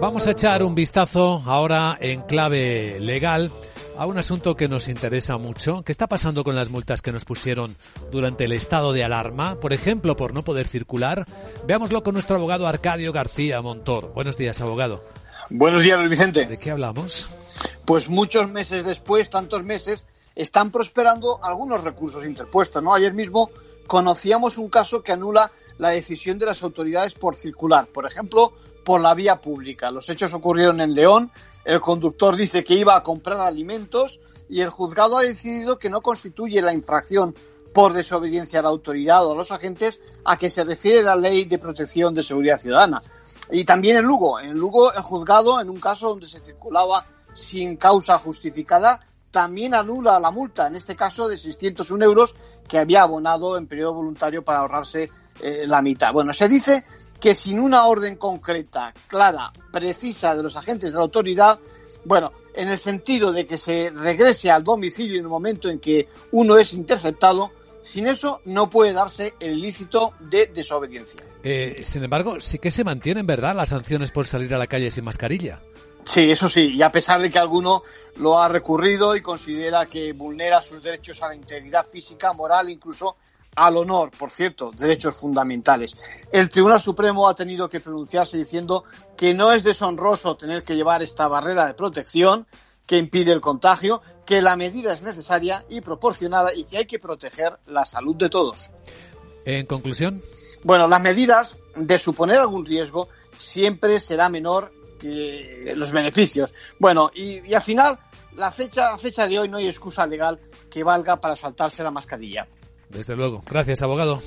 Vamos a echar un vistazo ahora en clave legal a un asunto que nos interesa mucho. ¿Qué está pasando con las multas que nos pusieron durante el estado de alarma? Por ejemplo, por no poder circular. Veámoslo con nuestro abogado Arcadio García Montor. Buenos días, abogado. Buenos días, Luis Vicente. ¿De qué hablamos? Pues muchos meses después, tantos meses, están prosperando algunos recursos interpuestos. ¿no? Ayer mismo conocíamos un caso que anula la decisión de las autoridades por circular. Por ejemplo, por la vía pública. Los hechos ocurrieron en León. El conductor dice que iba a comprar alimentos y el juzgado ha decidido que no constituye la infracción por desobediencia a la autoridad o a los agentes a que se refiere la ley de protección de seguridad ciudadana. Y también en Lugo. En Lugo, el juzgado, en un caso donde se circulaba sin causa justificada, también anula la multa, en este caso de 601 euros que había abonado en periodo voluntario para ahorrarse eh, la mitad. Bueno, se dice que sin una orden concreta, clara, precisa de los agentes de la autoridad, bueno, en el sentido de que se regrese al domicilio en el momento en que uno es interceptado, sin eso no puede darse el ilícito de desobediencia. Eh, sin embargo, sí que se mantienen, ¿verdad?, las sanciones por salir a la calle sin mascarilla. Sí, eso sí, y a pesar de que alguno lo ha recurrido y considera que vulnera sus derechos a la integridad física, moral, incluso al honor, por cierto, derechos fundamentales. El Tribunal Supremo ha tenido que pronunciarse diciendo que no es deshonroso tener que llevar esta barrera de protección que impide el contagio, que la medida es necesaria y proporcionada y que hay que proteger la salud de todos. En conclusión. Bueno, las medidas de suponer algún riesgo siempre será menor que los beneficios. Bueno, y, y al final, la fecha, a fecha de hoy no hay excusa legal que valga para saltarse la mascarilla. Desde luego. Gracias, abogado.